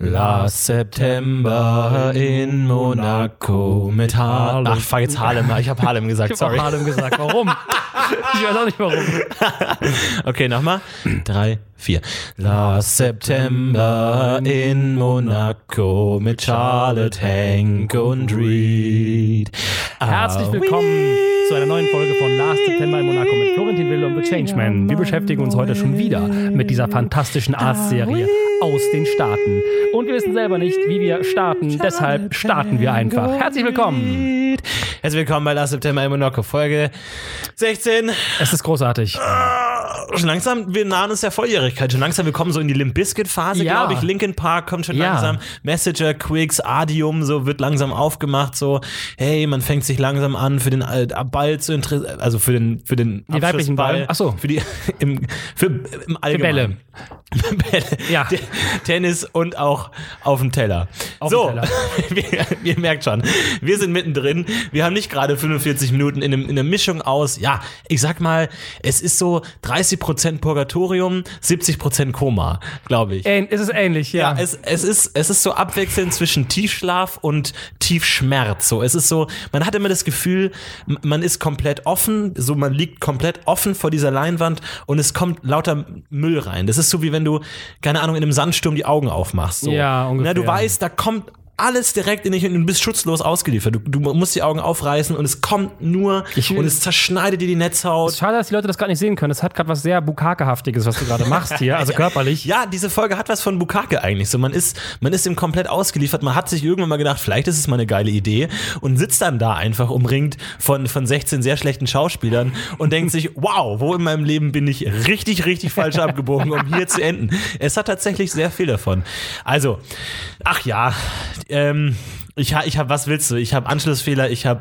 Last September in Monaco mit Harlem. Ach, fuck jetzt Harlem. Ich habe Harlem gesagt, Ich habe sorry. Harlem gesagt. Warum? ich weiß auch nicht warum. Okay, nochmal. Drei, vier. Last September in Monaco mit Charlotte, Hank und Reed. Herzlich willkommen zu einer neuen Folge von Last September in Monaco mit Florentin Will und The Changeman. Wir beschäftigen uns heute schon wieder mit dieser fantastischen Arztserie aus den Staaten. Und wir wissen selber nicht, wie wir starten, deshalb starten wir einfach. Herzlich willkommen. Herzlich willkommen bei Last September in Monaco, Folge 16. Es ist großartig. Schon langsam, wir nahen uns der Volljährigkeit. Schon langsam, wir kommen so in die Limp Bizkit Phase, Ja. glaube ich. Linkin Park kommt schon Ja. langsam. Messenger, Quicks, Adium, so wird langsam aufgemacht. So, hey, man fängt sich langsam an für den äh, Ball zu interessieren, also für den, für den Die weiblichen. Ball? Ach so. Für die, im, für, im Allgemeinen. Bälle. Ja. Te- Tennis und auch auf dem Teller. Auf so, dem Teller. wir, ihr merkt schon, wir sind mittendrin. Wir haben nicht gerade 45 Minuten in, einem, in einer Mischung aus, ja, ich sag mal, es ist so 30% Purgatorium, 70% Koma, glaube ich. Ähn, ist es ähnlich, ja. Ja, es, es, ist, es ist so abwechselnd zwischen Tiefschlaf und Tiefschmerz. So, es ist so, man hat immer das Gefühl, man ist komplett offen, so man liegt komplett offen vor dieser Leinwand und es kommt lauter Müll rein. Das ist so wie wenn du, keine Ahnung, in einem Sandsturm die Augen aufmachst. So. Ja, ungefähr. Na, du weißt, da kommt alles direkt in dich und du bist schutzlos ausgeliefert. Du, du musst die Augen aufreißen und es kommt nur Ich- und es zerschneidet dir die Netzhaut. Schade, dass die Leute das gerade nicht sehen können. Es hat gerade was sehr Bukake-haftiges, was du gerade machst hier, also körperlich. Ja, diese Folge hat was von Bukake eigentlich. So, man ist, man ist ihm komplett ausgeliefert. Man hat sich irgendwann mal gedacht, vielleicht ist es mal eine geile Idee und sitzt dann da einfach umringt von, von 16 sehr schlechten Schauspielern und denkt sich, wow, wo in meinem Leben bin ich richtig, richtig falsch abgebogen, um hier zu enden. Es hat tatsächlich sehr viel davon. Also, ach ja, ähm, ich habe, ich hab, was willst du? Ich habe Anschlussfehler, ich habe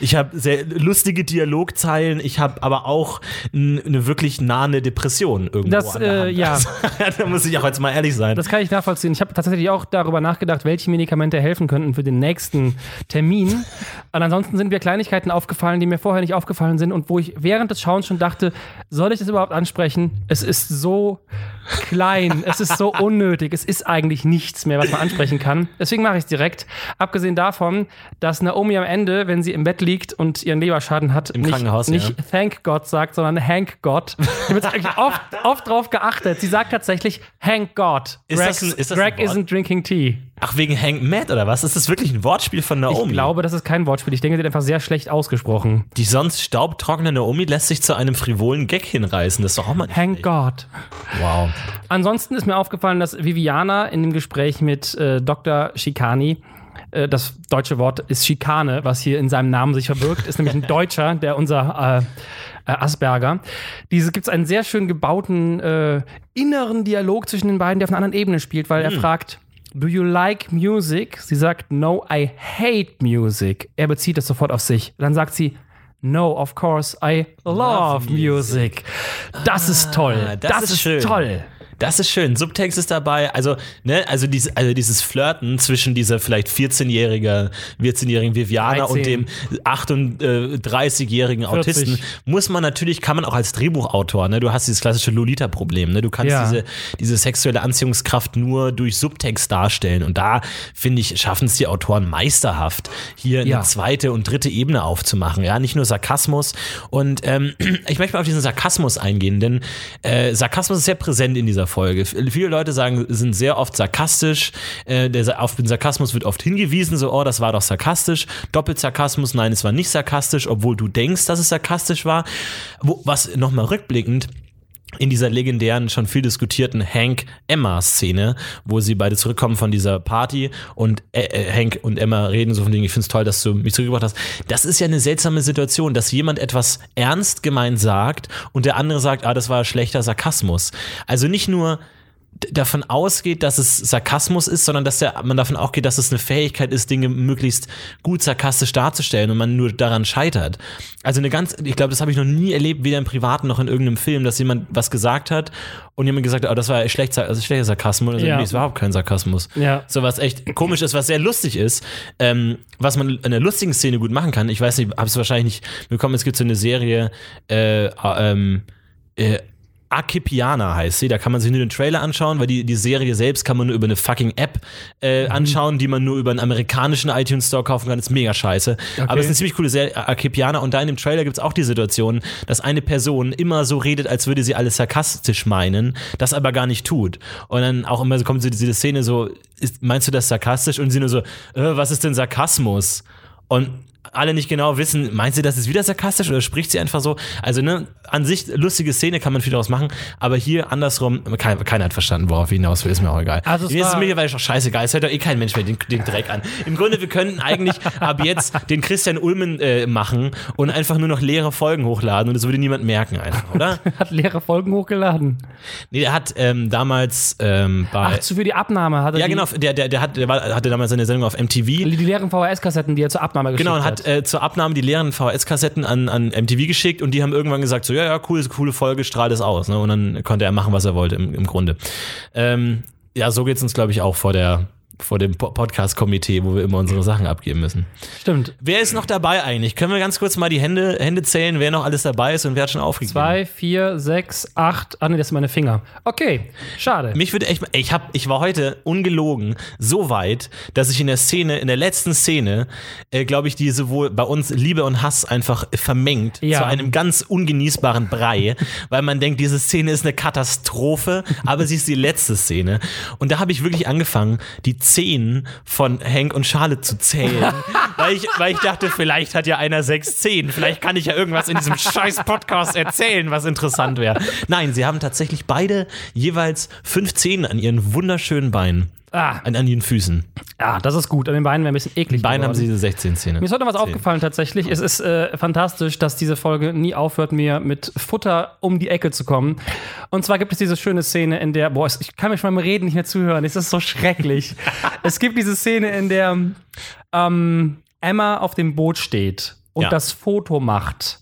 ich hab sehr lustige Dialogzeilen, ich habe aber auch eine wirklich nahende Depression irgendwo Das, äh, Hand. ja. Also, da muss ich auch jetzt mal ehrlich sein. Das kann ich nachvollziehen. Ich habe tatsächlich auch darüber nachgedacht, welche Medikamente helfen könnten für den nächsten Termin. Und ansonsten sind mir Kleinigkeiten aufgefallen, die mir vorher nicht aufgefallen sind und wo ich während des Schauens schon dachte, soll ich das überhaupt ansprechen? Es ist so klein, es ist so unnötig, es ist eigentlich nichts mehr, was man ansprechen kann. Deswegen mache ich es direkt. Abgesehen davon, dass Naomi am Ende, wenn sie im Bett liegt und ihren Leberschaden hat, Im nicht, Krankenhaus, nicht ja. Thank God sagt, sondern Hank God. Ich habe jetzt eigentlich oft, oft drauf geachtet. Sie sagt tatsächlich Hank God. Ist Greg, das ein- ist das Greg isn't drinking tea. Ach, wegen Hank Matt oder was? Ist das wirklich ein Wortspiel von Naomi? Ich glaube, das ist kein Wortspiel. Ich denke, sie hat einfach sehr schlecht ausgesprochen. Die sonst staubtrockene Naomi lässt sich zu einem frivolen Gag hinreißen. Das ist doch auch mal nicht Hank. God. Wow. Ansonsten ist mir aufgefallen, dass Viviana in dem Gespräch mit äh, Dr. Schikani, äh, das deutsche Wort ist Schikane, was hier in seinem Namen sich verbirgt, ist nämlich ein Deutscher, der unser äh, äh, Asperger. Diese gibt es einen sehr schön gebauten äh, inneren Dialog zwischen den beiden, der auf einer anderen Ebene spielt, weil er fragt, Do you like music? Sie sagt, No, I hate music. Er bezieht das sofort auf sich. Dann sagt sie, No, of course, I love, music. Das ist toll. Ah, das Das, ist ist, schön. toll. Das ist schön. Subtext ist dabei. Also, ne, also, dieses, also dieses Flirten zwischen dieser vielleicht 14-jährigen 14-jährigen Viviana 13. und dem 38-jährigen 40. Autisten muss man natürlich, kann man auch als Drehbuchautor, ne, du hast dieses klassische Lolita-Problem, ne, du kannst Ja. diese, diese sexuelle Anziehungskraft nur durch Subtext darstellen. Und da, finde ich, schaffen es die Autoren meisterhaft, hier Ja. eine zweite und dritte Ebene aufzumachen. Ja, nicht nur Sarkasmus. Und ähm, ich möchte mal auf diesen Sarkasmus eingehen, denn äh, Sarkasmus ist sehr präsent in dieser Folge. F- Viele Leute sagen, sind sehr oft sarkastisch. Äh, der, auf den Sarkasmus wird oft hingewiesen, so, oh, das war doch sarkastisch. Doppelsarkasmus, nein, es war nicht sarkastisch, obwohl du denkst, dass es sarkastisch war. Wo, was nochmal rückblickend in dieser legendären, schon viel diskutierten Hank-Emma-Szene, wo sie beide zurückkommen von dieser Party und äh, äh, Hank und Emma reden so von Dingen, ich finde es toll, dass du mich zurückgebracht hast. Das ist ja eine seltsame Situation, dass jemand etwas ernst gemeint sagt und der andere sagt, ah, das war schlechter Sarkasmus. Also nicht nur davon ausgeht, dass es Sarkasmus ist, sondern dass der, man davon auch geht, dass es eine Fähigkeit ist, Dinge möglichst gut sarkastisch darzustellen und man nur daran scheitert. Also eine ganz, ich glaube, das habe ich noch nie erlebt, weder im Privaten noch in irgendeinem Film, dass jemand was gesagt hat und jemand gesagt hat, oh, das war schlecht, also schlechter Sarkasmus oder so, Ja. nee, es war überhaupt kein Sarkasmus. Ja. So was echt komisch ist, was sehr lustig ist, ähm, was man in einer lustigen Szene gut machen kann. Ich weiß nicht, habe es wahrscheinlich nicht bekommen, es gibt so eine Serie, äh, ähm, äh, Archipiana heißt sie. Da kann man sich nur den Trailer anschauen, weil die, die Serie selbst kann man nur über eine fucking App äh, anschauen, die man nur über einen amerikanischen iTunes Store kaufen kann. ist mega scheiße. Aber es ist eine ziemlich coole Serie, Archipiana. Und da in dem Trailer gibt es auch die Situation, dass eine Person immer so redet, als würde sie alles sarkastisch meinen, das aber gar nicht tut. Und dann auch immer so kommt so diese Szene so, ist, meinst du das sarkastisch? Und sie nur so, äh, was ist denn Sarkasmus? Und alle nicht genau wissen, meint sie das ist wieder sarkastisch oder spricht sie einfach so? Also, ne, an sich lustige Szene kann man viel daraus machen, aber hier andersrum, kein, keiner hat verstanden, worauf ich hinaus will, ist mir auch egal. Also mir ist es war- mittlerweile schon scheißegal, es hört doch eh kein Mensch mehr den, den Dreck an. Im Grunde, wir könnten eigentlich ab jetzt den Christian Ulmen äh, machen und einfach nur noch leere Folgen hochladen und das würde niemand merken einfach, oder? Hat leere Folgen hochgeladen. Nee, der hat ähm, damals ähm, bei... Ach, so für die Abnahme hat er ja, genau, der, der, der, hat, der war, hatte damals seine Sendung auf MTV. die, leeren VHS-Kassetten, die er zur Abnahme geschickt Genau, und hat. hat äh, zur Abnahme die leeren VHS-Kassetten an, an MTV geschickt und die haben irgendwann gesagt, so, ja, ja, cool, ist coole Folge, strahlt es aus. Ne? Und dann konnte er machen, was er wollte im, im Grunde. Ähm, ja, so geht's uns, glaube ich, auch vor der vor dem Po- Podcast-Komitee, wo wir immer unsere Sachen abgeben müssen. Stimmt. Wer ist noch dabei eigentlich? Können wir ganz kurz mal die Hände, Hände zählen, wer noch alles dabei ist und wer hat schon aufgegeben? Zwei, vier, sechs, acht. Ah, nee, das sind meine Finger. Okay, schade. Mich würde echt, ich hab, ich war heute ungelogen so weit, dass ich in der Szene, in der letzten Szene, äh, glaube ich, die sowohl bei uns Liebe und Hass einfach vermengt Ja. zu einem ganz ungenießbaren Brei, weil man denkt, diese Szene ist eine Katastrophe, aber sie ist die letzte Szene. Und da habe ich wirklich angefangen, die Zehen von Hank und Charlotte zu zählen, weil ich, weil ich dachte, vielleicht hat ja einer sechs Zehen, vielleicht kann ich ja irgendwas in diesem scheiß Podcast erzählen, was interessant wäre. Nein, sie haben tatsächlich beide jeweils fünf Zehen an ihren wunderschönen Beinen. Ah. An, an ihren Füßen. Ja, das ist gut. An den Beinen wäre ein bisschen eklig. Beinen haben sie diese 16 Zähne. Mir ist heute was Zehn. aufgefallen tatsächlich. Es ist äh, fantastisch, dass diese Folge nie aufhört, mir mit Futter um die Ecke zu kommen. Und zwar gibt es diese schöne Szene, in der, boah, ich kann mir schon beim Reden nicht mehr zuhören. Es ist so schrecklich. es gibt diese Szene, in der ähm, Emma auf dem Boot steht und Ja. das Foto macht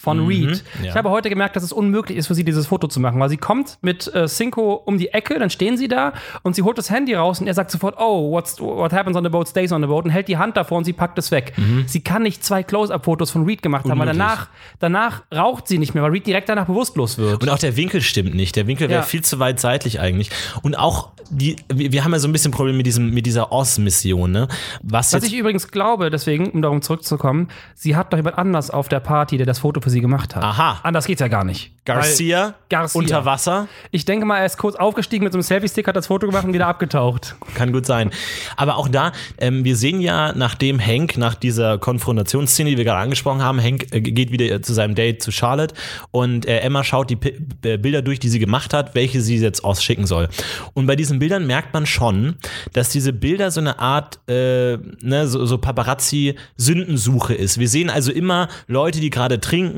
von Reed. ja. Ich habe heute gemerkt, dass es unmöglich ist für sie, dieses Foto zu machen, weil sie kommt mit äh, Cinco um die Ecke, dann stehen sie da und sie holt das Handy raus und er sagt sofort, oh, what's, what happens on the boat stays on the boat und hält die Hand davor und sie packt es weg. Sie kann nicht zwei Close-Up-Fotos von Reed gemacht haben, weil Unmöglich. danach, danach raucht sie nicht mehr, weil Reed direkt danach bewusstlos wird. Und auch der Winkel stimmt nicht. Der Winkel wäre Ja. viel zu weit seitlich eigentlich. Und auch die, wir haben ja so ein bisschen Problem mit diesem, mit dieser Oz-Mission, ne? Was, Was ich übrigens glaube, deswegen, um darum zurückzukommen, sie hat doch jemand anders auf der Party, der das Foto für sie gemacht hat. Aha. Anders geht's ja gar nicht. Garcia, Garcia. unter Wasser, Ich denke mal, er ist kurz aufgestiegen mit so einem Selfie-Stick, hat das Foto gemacht und wieder abgetaucht. kann gut sein. Aber auch da, ähm, wir sehen ja, nachdem Hank, nach dieser Konfrontationsszene, die wir gerade angesprochen haben, Hank äh, geht wieder äh, zu seinem Date zu Charlotte und äh, Emma schaut die P äh, Bilder durch, die sie gemacht hat, welche sie jetzt ausschicken soll. Und bei diesen Bildern merkt man schon, dass diese Bilder so eine Art, äh, ne, so, so Paparazzi-Sündensuche ist. Wir sehen also immer Leute, die gerade trinken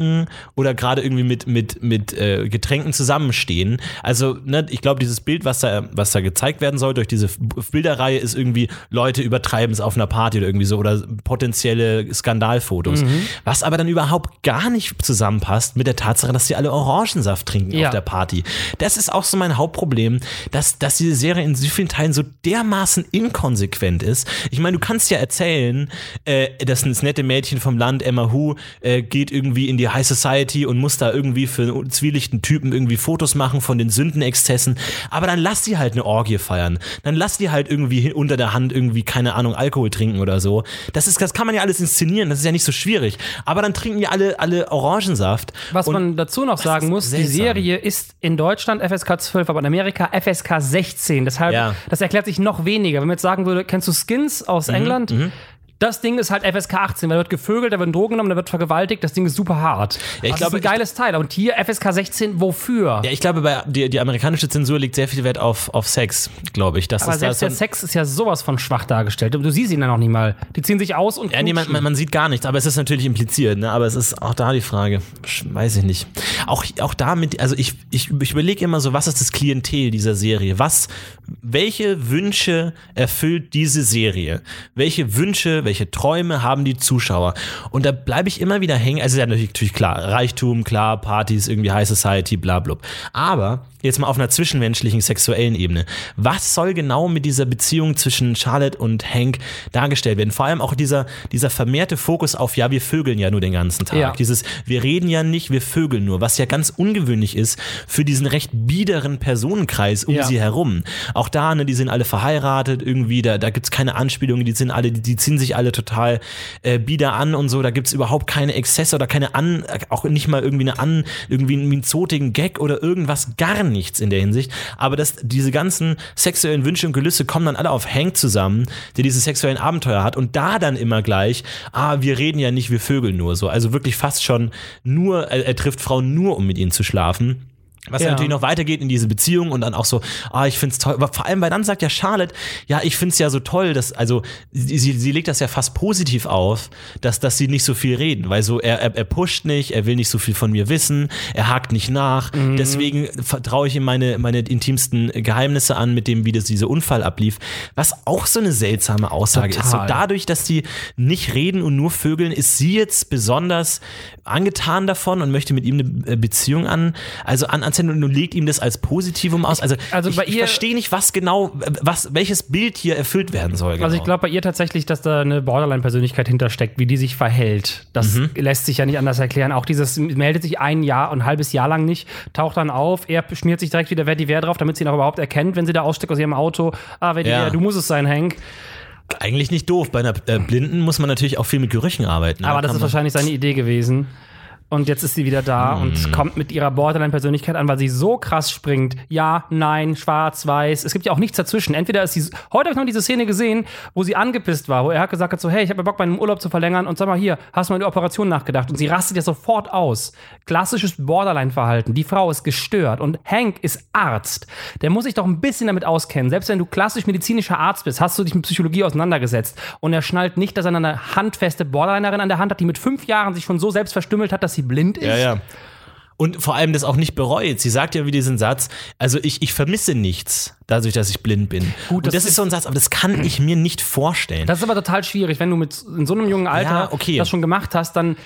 oder gerade irgendwie mit, mit, mit äh, Getränken zusammenstehen. Also, ne, ich glaube, dieses Bild, was da, was da gezeigt werden soll durch diese Bilderreihe, ist irgendwie, Leute übertreiben es auf einer Party oder irgendwie so oder potenzielle Skandalfotos. Was aber dann überhaupt gar nicht zusammenpasst mit der Tatsache, dass sie alle Orangensaft trinken Ja. auf der Party. Das ist auch so mein Hauptproblem, dass, dass diese Serie in so vielen Teilen so dermaßen inkonsequent ist. Ich meine, du kannst ja erzählen, äh, dass das nette Mädchen vom Land, Emma Hu, äh, geht irgendwie in die High Society und muss da irgendwie für einen zwielichten Typen irgendwie Fotos machen von den Sündenexzessen. Aber dann lass sie halt eine Orgie feiern. Dann lass die halt irgendwie unter der Hand irgendwie, keine Ahnung, Alkohol trinken oder so. Das ist, das kann man ja alles inszenieren, das ist ja nicht so schwierig. Aber dann trinken die alle, alle Orangensaft. Was Und- man dazu noch sagen muss, die seltsam. Serie ist in Deutschland FSK 12, aber in Amerika FSK 16. Deshalb, Ja. das erklärt sich noch weniger. Wenn man jetzt sagen würde, kennst du Skins aus Mhm, England? Das Ding ist halt FSK 18, weil da wird gevögelt, da werden Drogen genommen, da wird vergewaltigt, das Ding ist super hart. Ja, ich das glaube, ist ein geiles Teil. Und hier FSK 16, wofür? Ja, ich glaube, bei, die, die amerikanische Zensur legt sehr viel Wert auf, auf Sex, glaube ich. Das aber ist da selbst so der Sex ist ja sowas von schwach dargestellt. Du siehst ihn ja noch nie mal. Die ziehen sich aus und Ja, nee, man, man, man sieht gar nichts, aber es ist natürlich impliziert, ne? Aber es ist auch da die Frage. Weiß ich nicht. Auch, auch damit, also ich, ich, ich überlege immer so, was ist das Klientel dieser Serie? Was, welche Wünsche erfüllt diese Serie? Welche Wünsche, welche Träume haben die Zuschauer. Und da bleibe ich immer wieder hängen. Also ja, natürlich, klar, Reichtum, klar, Partys, irgendwie High Society, bla bla. Aber jetzt mal auf einer zwischenmenschlichen, sexuellen Ebene. Was soll genau mit dieser Beziehung zwischen Charlotte und Hank dargestellt werden? Vor allem auch dieser, dieser vermehrte Fokus auf, ja, wir vögeln ja nur den ganzen Tag. Ja. Dieses, wir reden ja nicht, wir vögeln nur, was ja ganz ungewöhnlich ist für diesen recht biederen Personenkreis um Ja. sie herum. Auch da, ne, die sind alle verheiratet irgendwie, da, da gibt's keine Anspielungen, die sind alle, die, die ziehen sich alle total äh, bieder an und so, da gibt's überhaupt keine Exzesse oder keine an, auch nicht mal irgendwie eine an, irgendwie einen zotigen Gag oder irgendwas, gar nichts in der Hinsicht. Aber das, diese ganzen sexuellen Wünsche und Gelüste kommen dann alle auf Hank zusammen, der diese sexuellen Abenteuer hat und da dann immer gleich, ah, wir reden ja nicht, wir vögeln nur so. Also wirklich fast schon nur, er, er trifft Frauen nur, um mit ihnen zu schlafen. Was Ja. natürlich noch weitergeht in diese Beziehung und dann auch so, ah, ich find's toll. Aber vor allem, weil dann sagt ja Charlotte, ja, ich find's ja so toll, dass, also, sie, sie sie legt das ja fast positiv auf, dass, dass sie nicht so viel reden, weil so, er, er, er pusht nicht, er will nicht so viel von mir wissen, er hakt nicht nach, Mhm. deswegen vertraue ich ihm meine, meine intimsten Geheimnisse an, mit dem, wie das dieser Unfall ablief. Was auch so eine seltsame Aussage ist. So Total. dadurch, dass die nicht reden und nur vögeln, ist sie jetzt besonders angetan davon und möchte mit ihm eine äh, Beziehung an, also an, anzeigen und legt ihm das als Positivum aus. Also, also ich, bei ich verstehe nicht, was genau, was, welches Bild hier erfüllt werden soll. Genau. Also ich glaube bei ihr tatsächlich, dass da eine Borderline-Persönlichkeit hintersteckt, wie die sich verhält. Das Mhm. lässt sich ja nicht anders erklären. Auch dieses meldet sich ein Jahr und ein halbes Jahr lang nicht, taucht dann auf, er schmiert sich direkt wieder Verdiver drauf, damit sie ihn auch überhaupt erkennt, wenn sie da aussteckt aus ihrem Auto. Ah, Verdiver, Ja. du musst es sein, Hank. Eigentlich nicht doof. Bei einer äh, Blinden muss man natürlich auch viel mit Gerüchen arbeiten. Aber Da das ist wahrscheinlich seine Idee gewesen. Und jetzt ist sie wieder da Mhm. und kommt mit ihrer Borderline-Persönlichkeit an, weil sie so krass springt. Ja, nein, schwarz, weiß. Es gibt ja auch nichts dazwischen. Entweder ist sie. Heute habe ich noch diese Szene gesehen, wo sie angepisst war, wo er hat gesagt hat: so, hey, ich habe Bock, meinen Urlaub zu verlängern und sag mal hier, hast du mal die Operation nachgedacht? Und sie rastet ja sofort aus. Klassisches Borderline-Verhalten. Die Frau ist gestört und Hank ist Arzt. Der muss sich doch ein bisschen damit auskennen. Selbst wenn du klassisch medizinischer Arzt bist, hast du dich mit Psychologie auseinandergesetzt. Und er schnallt nicht, dass er eine handfeste Borderlinerin an der Hand hat, die mit fünf Jahren sich schon so selbst verstümmelt hat, dass sie blind ist. Ja, ja. Und vor allem das auch nicht bereut. Sie sagt ja wie diesen Satz, also ich, ich vermisse nichts, dadurch, dass ich blind bin. Gut, und das das ist ist- so ein Satz, aber das kann ich mir nicht vorstellen. Das ist aber total schwierig, wenn du mit in so einem jungen Alter Ja, okay. das schon gemacht hast, dann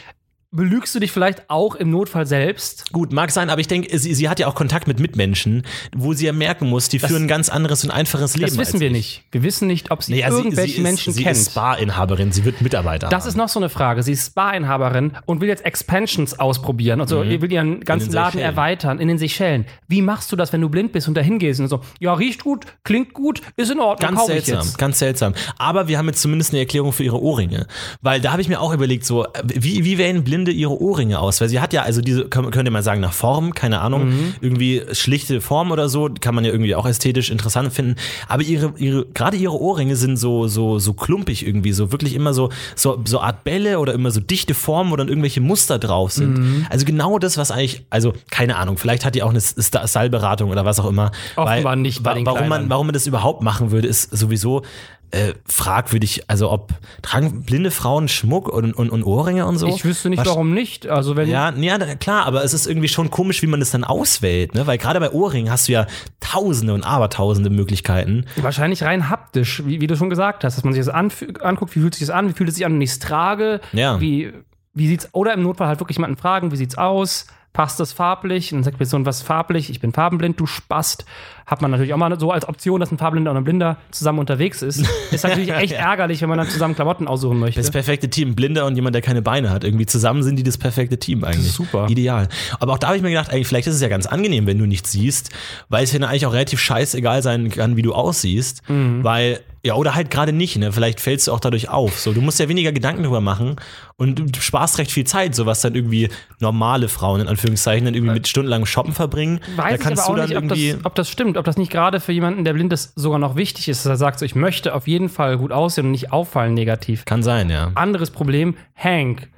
belügst du dich vielleicht auch im Notfall selbst. Gut, mag sein, aber ich denke, sie, sie hat ja auch Kontakt mit Mitmenschen, wo sie ja merken muss, die führen ein ganz anderes und einfaches Leben. Das wissen wir ich. nicht. Wir wissen nicht, ob sie Nee, ja, sie, irgendwelche sie Menschen ist, sie kennt. ist Bar-Inhaberin, sie wird Mitarbeiter das haben. ist noch so eine Frage. Sie ist Spa-Inhaberin und will jetzt Expansions ausprobieren. Also Mhm. will ihren ganzen den Laden Seychellen. erweitern in den Seychellen. Wie machst du das, wenn du blind bist und dahin gehst und so, ja, riecht gut, klingt gut, ist in Ordnung, Ganz seltsam, jetzt. ganz seltsam. Aber wir haben jetzt zumindest eine Erklärung für ihre Ohrringe. Weil da habe ich mir auch überlegt, so, wie, wie wählen Blinde ihre Ohrringe aus? Weil sie hat ja, also diese, könnt könnt ihr mal sagen, nach Form, keine Ahnung, Mhm. irgendwie schlichte Form oder so, kann man ja irgendwie auch ästhetisch interessant finden. Aber ihre, ihre, gerade ihre Ohrringe sind so, so, so klumpig irgendwie, so wirklich immer so, so, so Art Bälle oder immer so dichte Formen, wo dann irgendwelche Muster drauf sind. Mhm. Also genau das, was eigentlich, also keine Ahnung, vielleicht hat die auch eine Styleberatung oder was auch immer. Offenbar nicht bei den warum man, warum man das überhaupt machen würde, ist sowieso äh, fragwürdig. Also ob tragen blinde Frauen Schmuck und, und, und Ohrringe und so? Ich wüsste nicht, Was- warum nicht. Also wenn Ja, ja, klar, aber es ist irgendwie schon komisch, wie man das dann auswählt, ne? Weil gerade bei Ohrringen hast du ja tausende und abertausende Möglichkeiten. Wahrscheinlich rein haptisch, wie, wie du schon gesagt hast, dass man sich das anguckt, wie fühlt sich das an, wie fühlt es sich an, wenn ich es trage, Ja. wie, wie sieht's, oder im Notfall halt wirklich jemanden fragen, wie sieht's aus, passt das farblich? Und dann sagt die Person, was farblich? Ich bin farbenblind, du Spast. Hat man natürlich auch mal so als Option, dass ein Farbenblinder und ein Blinder zusammen unterwegs ist. Ist natürlich echt ärgerlich, wenn man dann zusammen Klamotten aussuchen möchte. Das perfekte Team, Blinder und jemand, der keine Beine hat. Irgendwie zusammen sind die das perfekte Team eigentlich. super. Ideal. Aber auch da habe ich mir gedacht, eigentlich, vielleicht ist es ja ganz angenehm, wenn du nichts siehst, weil es ja eigentlich auch relativ scheißegal sein kann, wie du aussiehst. Mhm. Weil, ja, oder halt gerade nicht, ne? Vielleicht fällst du auch dadurch auf. So, du musst ja weniger Gedanken drüber machen und du sparst recht viel Zeit, so was dann irgendwie normale Frauen in Anführungszeichen dann irgendwie mit stundenlangem Shoppen verbringen. Weiß da ich kannst aber auch du dann nicht, ob irgendwie. das, ob das stimmt, ob das nicht gerade für jemanden, der blind ist, sogar noch wichtig ist, dass er sagt, so, ich möchte auf jeden Fall gut aussehen und nicht auffallen negativ. kann sein, ja. Anderes Problem, Hank,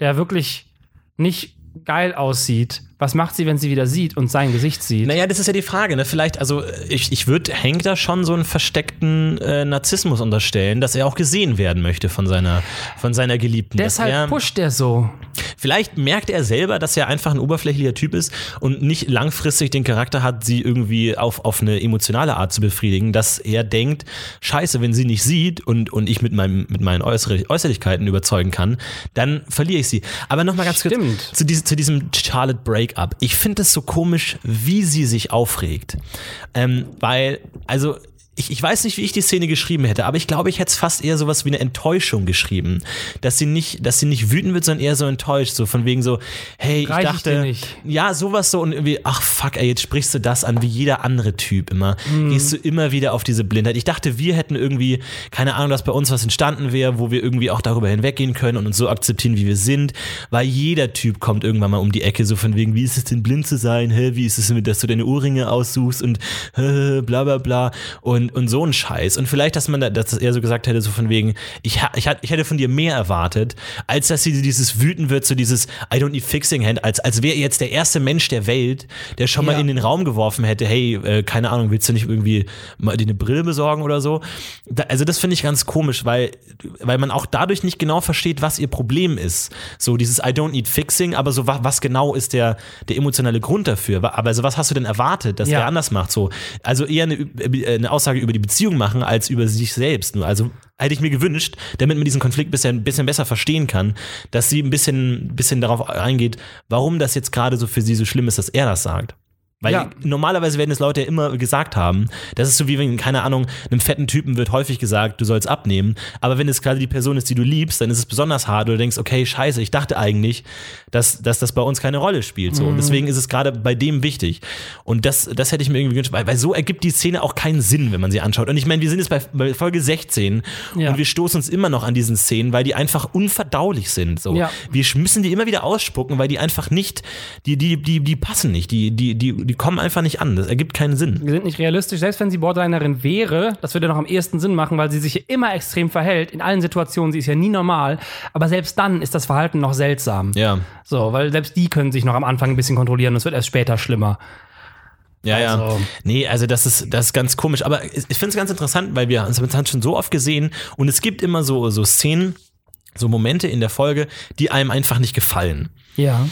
der wirklich nicht geil aussieht Was macht sie, wenn sie wieder sieht und sein Gesicht sieht? Naja, das ist ja die Frage, ne? Vielleicht, also ich, ich würde Hank da schon so einen versteckten äh, Narzissmus unterstellen, dass er auch gesehen werden möchte von seiner, von seiner Geliebten. Deshalb er, pusht er so. Vielleicht merkt er selber, dass er einfach ein oberflächlicher Typ ist und nicht langfristig den Charakter hat, sie irgendwie auf, auf eine emotionale Art zu befriedigen, dass er denkt, scheiße, wenn sie nicht sieht und, und ich mit, meinem, mit meinen Äußere, Äußerlichkeiten überzeugen kann, dann verliere ich sie. Aber nochmal ganz Stimmt. kurz zu, diesem- zu diesem Charlotte Breakup. Ich finde es so komisch, wie sie sich aufregt. Ähm, weil, also ich, ich weiß nicht, wie ich die Szene geschrieben hätte, aber ich glaube, ich hätte es fast eher sowas wie eine Enttäuschung geschrieben. Dass sie nicht, dass sie nicht wütend wird, sondern eher so enttäuscht. So von wegen so, hey, ich Reich ich dachte, nicht. ja, sowas so und irgendwie, ach fuck, ey, jetzt sprichst du das an wie jeder andere Typ immer. Mhm. Gehst du immer wieder auf diese Blindheit. Ich dachte, wir hätten irgendwie, keine Ahnung, dass bei uns was entstanden wäre, wo wir irgendwie auch darüber hinweggehen können und uns so akzeptieren, wie wir sind, weil jeder Typ kommt irgendwann mal um die Ecke, so von wegen, wie ist es denn blind zu sein, hä, wie ist es denn, dass du deine Ohrringe aussuchst und hä, bla bla bla und, und so ein Scheiß. Und vielleicht, dass man da, dass er so gesagt hätte, so von wegen, ich, ich, ich hätte von dir mehr erwartet, als dass sie dieses wütend wird, so dieses I don't need fixing hand, als, als wäre jetzt der erste Mensch der Welt, der schon mal Ja. in den Raum geworfen hätte, hey, äh, keine Ahnung, willst du nicht irgendwie mal dir eine Brille besorgen oder so? Da, also das finde ich ganz komisch, weil, weil man auch dadurch nicht genau versteht, was ihr Problem ist. So dieses I don't need fixing, aber so was, was genau ist der, der emotionale Grund dafür? Aber also was hast du denn erwartet, dass Ja. er anders macht? So, also eher eine, äh, eine Aussage über die Beziehung machen als über sich selbst. Also hätte ich mir gewünscht, damit man diesen Konflikt bisschen, ein bisschen besser verstehen kann, dass sie ein bisschen, bisschen darauf eingeht, warum das jetzt gerade so für sie so schlimm ist, dass er das sagt. Weil Ja. normalerweise werden es Leute ja immer gesagt haben. Das ist so wie wenn, keine Ahnung, einem fetten Typen wird häufig gesagt, du sollst abnehmen. Aber wenn es gerade die Person ist, die du liebst, dann ist es besonders hart. Oder du denkst, okay, scheiße, ich dachte eigentlich, dass, dass das bei uns keine Rolle spielt. So. Mhm. Und deswegen ist es gerade bei dem wichtig. Und das, das hätte ich mir irgendwie gewünscht, weil, weil so ergibt die Szene auch keinen Sinn, wenn man sie anschaut. Und ich meine, wir sind jetzt bei, bei Folge 16 Ja. und wir stoßen uns immer noch an diesen Szenen, weil die einfach unverdaulich sind. So. Ja. Wir müssen die immer wieder ausspucken, weil die einfach nicht, die, die, die, die passen nicht, die, die, die, die kommen einfach nicht an. Das ergibt keinen Sinn. Die sind nicht realistisch. Selbst wenn sie Borderlinerin wäre, das würde noch am ehesten Sinn machen, weil sie sich immer extrem verhält. In allen Situationen, sie ist ja nie normal. Aber selbst dann ist das Verhalten noch seltsam. Ja. So, weil selbst die können sich noch am Anfang ein bisschen kontrollieren und es wird erst später schlimmer. Ja, ja. Also- Nee, also das ist, das ist ganz komisch. Aber ich finde es ganz interessant, weil wir uns haben schon so oft gesehen und es gibt immer so, so Szenen, so Momente in der Folge, die einem einfach nicht gefallen. Ja.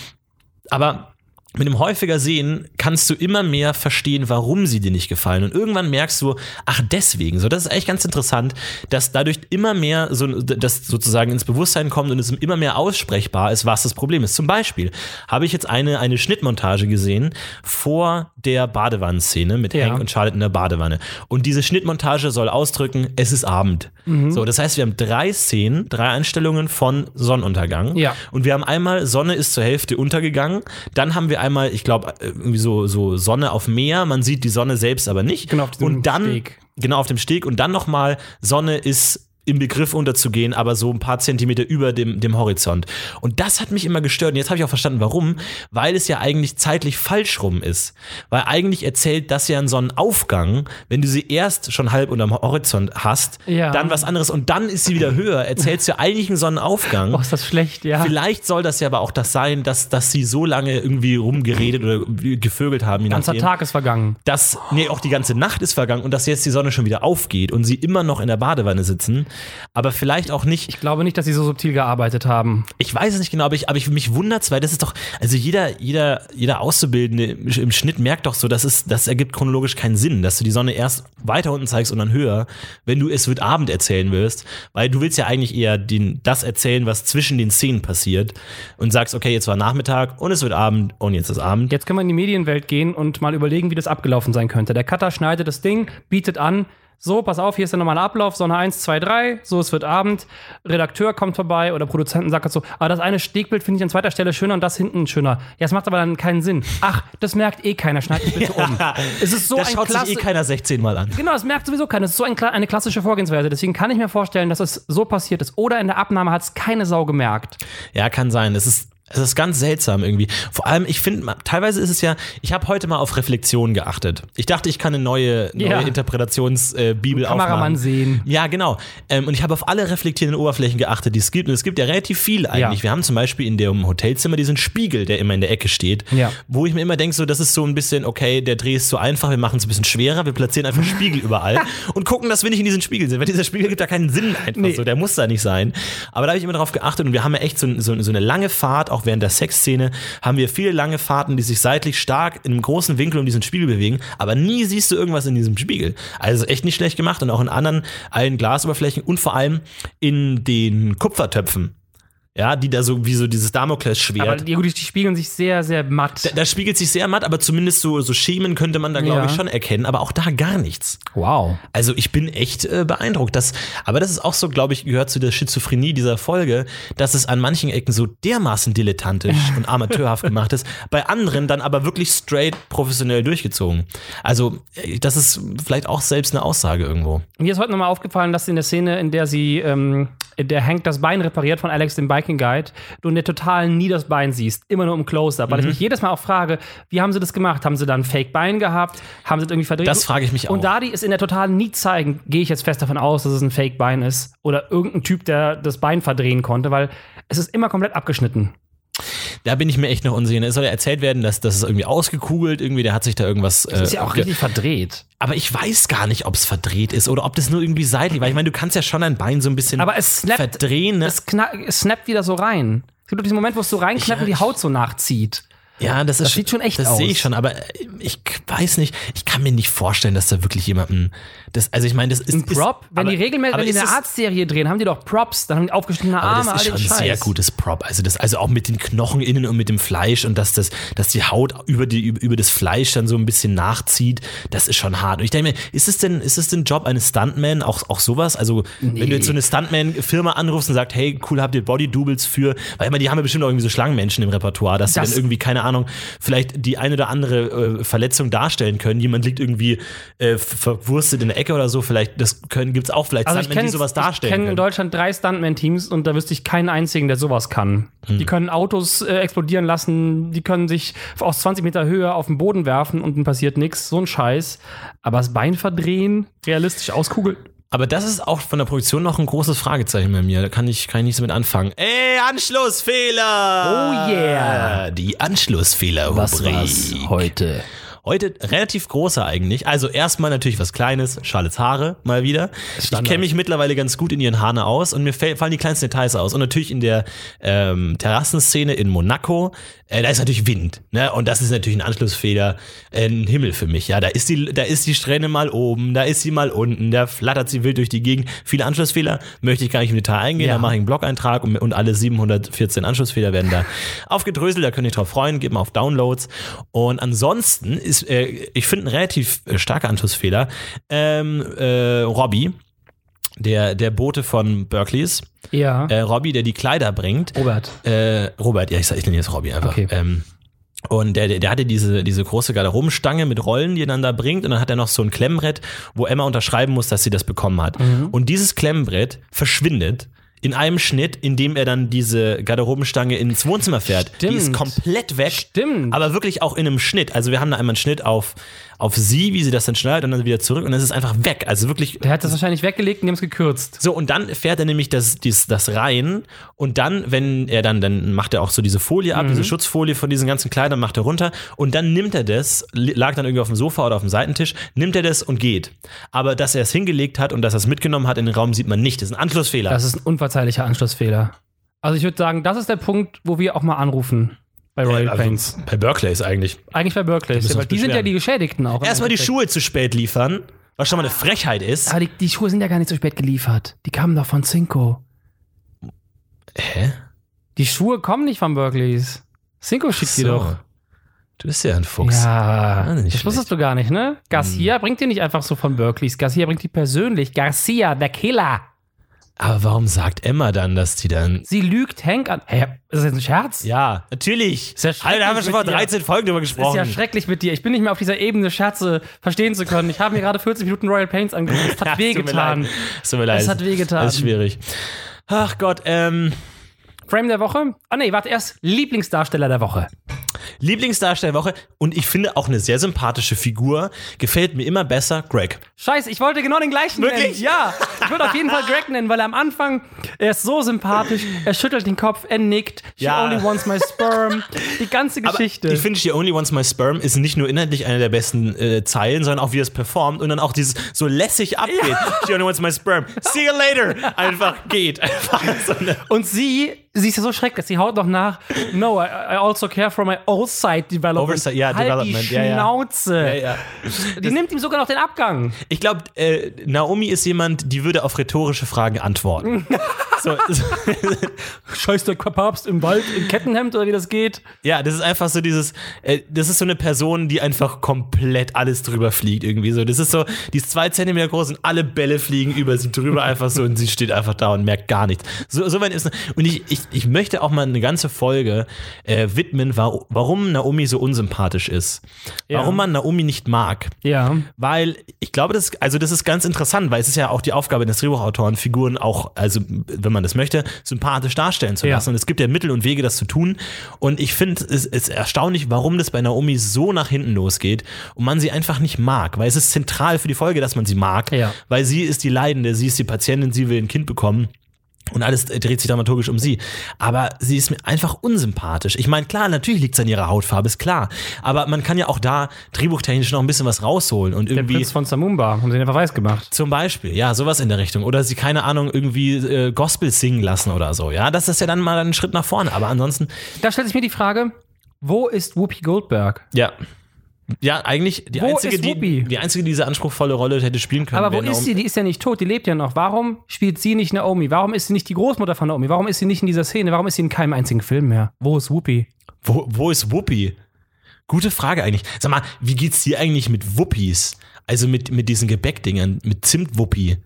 Aber mit dem häufiger Sehen kannst du immer mehr verstehen, warum sie dir nicht gefallen. Und irgendwann merkst du, ach, deswegen. So, das ist eigentlich ganz interessant, dass dadurch immer mehr so, das sozusagen ins Bewusstsein kommt und es immer mehr aussprechbar ist, was das Problem ist. Zum Beispiel habe ich jetzt eine, eine Schnittmontage gesehen vor der Badewannenszene mit Ja. Hank und Charlotte in der Badewanne. Und diese Schnittmontage soll ausdrücken, es ist Abend. Mhm. So, das heißt, wir haben drei Szenen, drei Einstellungen von Sonnenuntergang. Ja. Und wir haben einmal, Sonne ist zur Hälfte untergegangen. Dann haben wir einmal, ich glaube, irgendwie so, so Sonne auf Meer. Man sieht die Sonne selbst aber nicht. Genau, auf dann, Steg. Genau, auf dem Steg. Und dann nochmal, Sonne ist im Begriff unterzugehen, aber so ein paar Zentimeter über dem, dem Horizont. Und das hat mich immer gestört. Und jetzt habe ich auch verstanden, warum. Weil es ja eigentlich zeitlich falsch rum ist. Weil eigentlich erzählt das ja einen Sonnenaufgang, wenn du sie erst schon halb unterm Horizont hast, Ja. dann was anderes und dann ist sie wieder höher, erzählst du ja eigentlich einen Sonnenaufgang. Oh, ist das schlecht, ja. Vielleicht soll das ja aber auch das sein, dass, dass sie so lange irgendwie rumgeredet oder gevögelt haben, Ganzer nachdem, Tag ist vergangen. dass nee, auch die ganze Nacht ist vergangen und dass jetzt die Sonne schon wieder aufgeht und sie immer noch in der Badewanne sitzen, aber vielleicht auch nicht. Ich glaube nicht, dass sie so subtil gearbeitet haben. Ich weiß es nicht genau, aber ich, aber ich mich wundert's, weil das ist doch, also jeder, jeder, jeder Auszubildende im im Schnitt merkt doch so, das ist, das ergibt chronologisch keinen Sinn, dass du die Sonne erst weiter unten zeigst und dann höher, wenn du es wird Abend erzählen willst, weil du willst ja eigentlich eher den, das erzählen, was zwischen den Szenen passiert und sagst, okay, jetzt war Nachmittag und es wird Abend und jetzt ist Abend. Jetzt können wir in die Medienwelt gehen und mal überlegen, wie das abgelaufen sein könnte. Der Cutter schneidet das Ding, bietet an, so, pass auf, hier ist der normale Ablauf, Sonne 1, 2, 3, so, es wird Abend, Redakteur kommt vorbei oder Produzenten sagt so, ah, das eine Stegbild finde ich an zweiter Stelle schöner und das hinten schöner. Ja, das macht aber dann keinen Sinn. Ach, das merkt eh keiner, schneid mich bitte um. Es ist so das ein schaut sich klasse eh keiner 16 Mal an. Genau, das merkt sowieso keiner. Das ist so ein, eine klassische Vorgehensweise. Deswegen kann ich mir vorstellen, dass es so passiert ist. Oder in der Abnahme hat es keine Sau gemerkt. Ja, kann sein. Es ist Es ist ganz seltsam irgendwie. Vor allem, ich finde, teilweise ist es ja, ich habe heute mal auf Reflexion geachtet. Ich dachte, ich kann eine neue, neue Ja. Interpretationsbibel Kameramann aufmachen. sehen. Ja, genau. Ähm, und ich habe auf alle reflektierenden Oberflächen geachtet, die es gibt. Und es gibt ja relativ viel eigentlich. Ja. Wir haben zum Beispiel in dem Hotelzimmer diesen Spiegel, der immer in der Ecke steht. Ja. Wo ich mir immer denke, so, das ist so ein bisschen, okay, der Dreh ist zu einfach, wir machen es ein bisschen schwerer, wir platzieren einfach Spiegel überall und gucken, dass wir nicht in diesen Spiegel sind. Weil dieser Spiegel gibt da keinen Sinn einfach Nee. so, der muss da nicht sein. Aber da habe ich immer drauf geachtet und wir haben ja echt so, so, so eine lange Fahrt, auch während der Sexszene, haben wir viele lange Fahrten, die sich seitlich stark in einem großen Winkel um diesen Spiegel bewegen, aber nie siehst du irgendwas in diesem Spiegel. Also echt nicht schlecht gemacht und auch in anderen allen Glasoberflächen und vor allem in den Kupfertöpfen. Ja, die da so wie so dieses Damoklesschwert. Aber die, die spiegeln sich sehr, sehr matt. Da, da spiegelt sich sehr matt, aber zumindest so, so Schemen könnte man da, glaube Ja. ich, schon erkennen. Aber auch da gar nichts. wow. Also ich bin echt äh, beeindruckt. Dass, aber das ist auch so, glaube ich, gehört zu der Schizophrenie dieser Folge, dass es an manchen Ecken so dermaßen dilettantisch und amateurhaft gemacht ist, bei anderen dann aber wirklich straight professionell durchgezogen. Also äh, das ist vielleicht auch selbst eine Aussage irgendwo. Mir ist heute nochmal aufgefallen, dass in der Szene, in der sie, ähm, in der Hank das Bein repariert von Alex, dem Biking Guide, du in der totalen nie das Bein siehst. Immer nur im Close-Up. Mhm. Weil ich mich jedes Mal auch frage, wie haben sie das gemacht? Haben sie da ein Fake-Bein gehabt? Haben sie das irgendwie verdreht? Das frage ich mich auch. Und da die es in der totalen nie zeigen, gehe ich jetzt fest davon aus, dass es ein Fake-Bein ist. Oder irgendein Typ, der das Bein verdrehen konnte, weil es ist immer komplett abgeschnitten. Da bin ich mir echt noch unsicher. Es soll ja erzählt werden, dass das irgendwie ausgekugelt, irgendwie, der hat sich da irgendwas. Das ist ja äh, auch richtig verdreht. Aber ich weiß gar nicht, ob es verdreht ist oder ob das nur irgendwie seitlich, weil ich meine, du kannst ja schon dein Bein so ein bisschen Aber es snappt, verdrehen. Ne? es, es snappt wieder so rein. Es gibt doch diesen Moment, wo es so reinknappt und die Haut so nachzieht. Ja, das, ist, sieht schon echt Das aus. sehe ich schon, aber ich weiß nicht, ich kann mir nicht vorstellen, dass da wirklich jemanden. Das, also ich meine, das ist. Ein Prop? Ist, wenn aber- die regelmäßig, wenn die eine das- Arztserie drehen, haben die doch Props, dann haben die aufgeschnittene Arme, das ist schon ein Scheiß. sehr gutes Prop. Also das, also auch mit den Knochen innen und mit dem Fleisch und dass das, dass die Haut über die über, das Fleisch dann so ein bisschen nachzieht, das ist schon hart. Und ich denke mir, ist es denn, ist es denn Job eines Stuntman auch auch sowas? Also wenn du jetzt so eine Stuntman-Firma anrufst und sagst, hey, cool, habt ihr Body-Doubles für? Weil immer die haben ja bestimmt auch irgendwie so Schlangenmenschen im Repertoire, dass sie Das- dann irgendwie keine Ahnung, vielleicht die eine oder andere äh, Verletzung darstellen können. Jemand liegt irgendwie äh, verwurstet in der Ecke oder so. Vielleicht das können gibt's auch vielleicht Also ich Stuntmen, kenne die sowas ich darstellen kenn in können. Deutschland drei Stuntman-Teams und da wüsste ich keinen einzigen, der sowas kann. Hm. Die können Autos äh, explodieren lassen, die können sich aus 20 Meter Höhe auf den Boden werfen und dann passiert nichts. So ein Scheiß. Aber das Bein verdrehen, realistisch auskugeln. Aber das ist auch von der Produktion noch ein großes Fragezeichen bei mir. Da kann ich, kann ich nicht so mit anfangen. Ey, Anschlussfehler! Oh yeah. Die Anschlussfehler-Rubrik. heute? Heute relativ großer eigentlich. Also erstmal natürlich was Kleines, Charlottes Haare mal wieder. Ich kenne mich mittlerweile ganz gut in ihren Haaren aus und mir fallen die kleinsten Details aus. Und natürlich in der ähm, Terrassenszene in Monaco, äh, da ist natürlich Wind. Ne? Und das ist natürlich ein Anschlussfehler, äh, ein Himmel für mich. Ja, da ist die, da ist die Strähne mal oben, da ist sie mal unten, da flattert sie wild durch die Gegend. Viele Anschlussfehler möchte ich gar nicht im Detail eingehen. Ja. Da mache ich einen Blog-Eintrag und, und alle 714 Anschlussfehler werden da aufgedröselt. Da könnt ihr euch drauf freuen. Gebt mal auf Downloads. Und ansonsten ist, äh, ich finde, ein relativ äh, starker Anschlussfehler. Ähm, äh, Robbie, der, der Bote von Berkeleys, Ja. äh, Robbie, der die Kleider bringt. Robert. Äh, Robert, ja, ich, sag- ich nenne jetzt Robbie einfach. Okay. Ähm, und der, der, der hatte diese, diese große Garderobenstange mit Rollen, die er dann da bringt. Und dann hat er noch so ein Klemmbrett, wo Emma unterschreiben muss, dass sie das bekommen hat. Mhm. Und dieses Klemmbrett verschwindet in einem Schnitt, in dem er dann diese Garderobenstange ins Wohnzimmer fährt. Die Stimmt. ist komplett weg. Stimmt. Aber wirklich auch in einem Schnitt. Also wir haben da einmal einen Schnitt auf, auf sie, wie sie das dann schneidet und dann wieder zurück. Und dann ist es einfach weg. Also wirklich Der hat das wahrscheinlich weggelegt und die haben es gekürzt. so, und dann fährt er nämlich das, dies, das rein und dann, wenn er dann, dann macht er auch so diese Folie ab, diese Schutzfolie von diesen ganzen Kleidern, macht er runter und dann nimmt er das, lag dann irgendwie auf dem Sofa oder auf dem Seitentisch, nimmt er das und geht. Aber dass er es hingelegt hat und dass er es mitgenommen hat in den Raum, sieht man nicht. Das ist ein Anschlussfehler. Das ist ein unverzeihlicher Anschlussfehler. Also ich würde sagen, das ist der Punkt, wo wir auch mal anrufen bei Royal also, Pains. bei Berkeley ist eigentlich. Eigentlich bei Berkeley, müssen wir weil die sind ja die Geschädigten auch. Erstmal die. Schuhe zu spät liefern, was schon mal eine Frechheit ist. Aber die, die Schuhe sind ja gar nicht so spät geliefert. Die kamen doch von Cinco. Hä? Die Schuhe kommen nicht von Berkeleys. Cinco schickt die So. doch. Du bist ja ein Fuchs. Ja, Ah, das wusstest du gar nicht, ne? Garcia bringt die nicht einfach so von Berkeleys. Garcia bringt die persönlich. Garcia, der Killer. Aber warum sagt Emma dann, dass die dann Sie lügt Hank an. Hä, ist das jetzt ein Scherz? Ja, natürlich. Ist ja Alter, da haben wir schon vor schrecklich mit dir. 13 Folgen drüber Das ist gesprochen. ja schrecklich mit dir. Ich bin nicht mehr auf dieser Ebene, Scherze verstehen zu können. Ich habe mir gerade 40 Minuten Royal Pains angeguckt. Es hat wehgetan. Es tut mir leid. Es hat wehgetan. Das ist schwierig. Ach Gott, ähm, Frame der Woche. Ah nee, warte erst. Lieblingsdarsteller der Woche. Lieblingsdarsteller der Woche und ich finde auch eine sehr sympathische Figur. Gefällt mir immer besser, Greg. Scheiße, ich wollte genau den gleichen Wirklich? nennen. Ja, ich würde auf jeden Fall Greg nennen, weil er am Anfang, er ist so sympathisch, er schüttelt den Kopf, er nickt, she Ja. only wants my sperm, die ganze Aber Geschichte. ich finde, She Only Wants My Sperm ist nicht nur inhaltlich eine der besten äh, Zeilen, sondern auch wie er es performt und dann auch dieses so lässig abgeht. She Only Wants My Sperm. See you later. Einfach geht. Einfach so Und sie, sie ist ja so schrecklich, sie haut noch nach, no, I, I also care for my oversight development. Oversight, ja, halt development, die. Schnauze. ja, ja. Die nimmt ihm sogar noch den Abgang. Ich glaube, äh, Naomi ist jemand, die würde auf rhetorische Fragen antworten. so, Scheiß der Papst im Wald im Kettenhemd oder wie das geht. ja, das ist einfach so dieses, äh, das ist so eine Person, die einfach komplett alles drüber fliegt irgendwie so. Das ist so, die ist zwei Zentimeter groß und alle Bälle fliegen über sie drüber einfach so und sie steht einfach da und merkt gar nichts. So, so weit ist und ich, ich, ich möchte auch mal eine ganze Folge äh, widmen, wa warum Naomi so unsympathisch ist. Ja. Warum man Naomi nicht mag. Ja. Weil ich glaube, das, also das ist ganz interessant, weil es ist ja auch die Aufgabe des Drehbuchautoren, Figuren auch, also wenn man das möchte, sympathisch darstellen zu Ja. lassen. Und es gibt ja Mittel und Wege, das zu tun. Und ich finde es ist erstaunlich, warum das bei Naomi so nach hinten losgeht und man sie einfach nicht mag. Weil es ist zentral für die Folge, dass man sie mag. Ja. Weil sie ist die Leidende, sie ist die Patientin, sie will ein Kind bekommen. Und alles dreht sich dramaturgisch um sie. Aber sie ist mir einfach unsympathisch. Ich meine, klar, natürlich liegt es an ihrer Hautfarbe, ist klar. Aber man kann ja auch da drehbuchtechnisch noch ein bisschen was rausholen und Der irgendwie. Prinz von Zamumba, haben sie den einfach weiß gemacht. Zum Beispiel, ja, sowas in der Richtung. Oder sie, keine Ahnung, irgendwie äh, Gospel singen lassen oder so. Ja, das ist ja dann mal ein Schritt nach vorne. Aber ansonsten, Da stellt sich mir die Frage, wo ist Whoopi Goldberg? ja. Ja, eigentlich die Wo einzige, ist die, Whoopi? die einzige, die diese anspruchsvolle Rolle hätte spielen können. Aber wo ist sie? Die ist ja nicht tot, die lebt ja noch. Warum spielt sie nicht Naomi? Warum ist sie nicht die Großmutter von Naomi? Warum ist sie nicht in dieser Szene? Warum ist sie in keinem einzigen Film mehr? Wo ist Whoopi? Wo, wo ist Wuppi? Gute Frage eigentlich. Sag mal, wie geht's dir eigentlich mit Wuppis? Also mit, mit diesen Gebäckdingern, mit Zimtwuppi.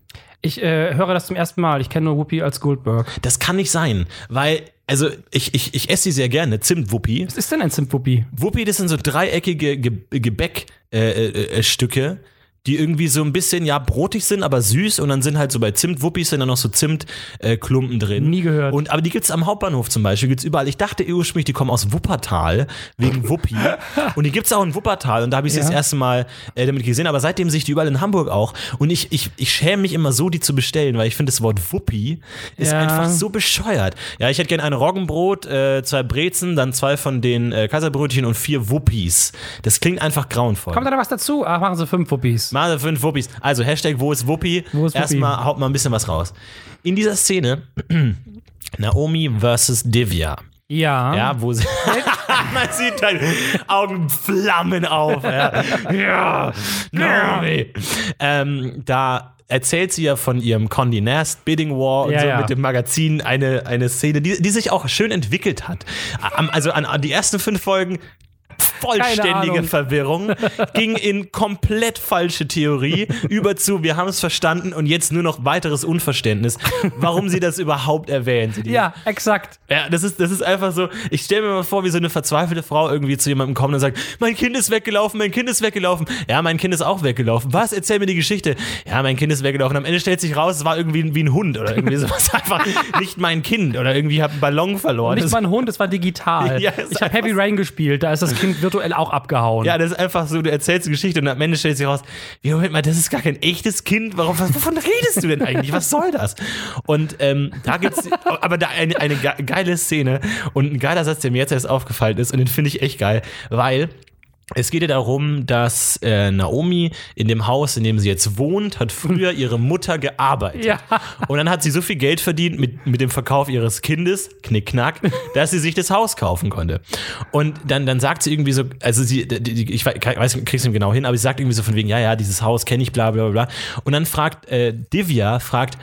Ich äh, höre das zum ersten Mal. Ich kenne nur Whoopi als Goldberg. Das kann nicht sein, weil, also ich, ich, ich esse sie sehr gerne, Zimtwuppi. Was ist denn ein Zimt-Whoopi? Wuppi, das sind so dreieckige Ge Gebäckstücke, äh, äh, Stücke, die irgendwie so ein bisschen, ja, brotig sind, aber süß. Und dann sind halt so bei Zimtwuppis sind dann noch so Zimtklumpen äh, drin. Nie gehört. Und, aber die gibt's am Hauptbahnhof zum Beispiel, gibt's überall. Ich dachte ursprünglich, die kommen aus Wuppertal, wegen Wuppi. und die gibt's auch in Wuppertal. Und da habe ich sie Ja. das erste Mal äh, damit gesehen. Aber seitdem sehe ich die überall in Hamburg auch. Und ich, ich, ich schäme mich immer so, die zu bestellen, weil ich finde, das Wort Wuppi ist Ja. einfach so bescheuert. Ja, ich hätte gerne ein Roggenbrot, äh, zwei Brezen, dann zwei von den äh, Kaiserbrötchen und vier Wuppis. Das klingt einfach grauenvoll. Kommt da noch was dazu? Ach, machen sie fünf Whoopies. Mal fünf Wuppis. Also Hashtag wo ist Wuppi? Wo ist Wuppi? Erstmal haut mal ein bisschen was raus. In dieser Szene Naomi versus Divya. Ja. Ja, wo sie. Man sieht deine Augen flammen auf. Ja, ja Naomi. Ähm, da erzählt sie ja von ihrem Condé Nast Bidding War und Ja, so ja. mit dem Magazin eine, eine Szene, die, die sich auch schön entwickelt hat. Also an, an die ersten fünf Folgen vollständige. Verwirrung, ging in komplett falsche Theorie über zu, wir haben es verstanden und jetzt nur noch weiteres Unverständnis, warum sie das überhaupt erwähnt. Ja, exakt. ja, das ist, das ist einfach so. Ich stelle mir mal vor, wie so eine verzweifelte Frau irgendwie zu jemandem kommt und sagt: Mein Kind ist weggelaufen, mein Kind ist weggelaufen. Ja, mein Kind ist auch weggelaufen. Was? Erzähl mir die Geschichte. Ja, mein Kind ist weggelaufen. Am Ende stellt sich raus, es war irgendwie wie ein Hund oder irgendwie sowas. Einfach nicht mein Kind oder irgendwie hat einen Ballon verloren. Nicht Das- mal ein Hund, es war digital. Ja, ich habe Heavy Rain gespielt, da ist das Kind virtuell auch abgehauen. ja, das ist einfach so, du erzählst die Geschichte und am Ende stellt sich raus, wie, Moment mal, das ist gar kein echtes Kind. Warum, was, wovon redest du denn eigentlich? Was soll das? Und ähm, da gibt's, aber da eine, eine ge- geile Szene und ein geiler Satz, der mir jetzt erst aufgefallen ist und den finde ich echt geil, weil es geht ja darum, dass äh, Naomi in dem Haus, in dem sie jetzt wohnt, hat früher ihre Mutter gearbeitet. Ja. Und dann hat sie so viel Geld verdient mit, mit dem Verkauf ihres Kindes, knickknack, dass sie sich das Haus kaufen konnte. Und dann, dann sagt sie irgendwie so, also sie, die, ich weiß, ich krieg's nicht genau hin, aber sie sagt irgendwie so von wegen, ja, ja, dieses Haus kenne ich, bla, bla, bla, bla. Und dann fragt äh, Divya, fragt,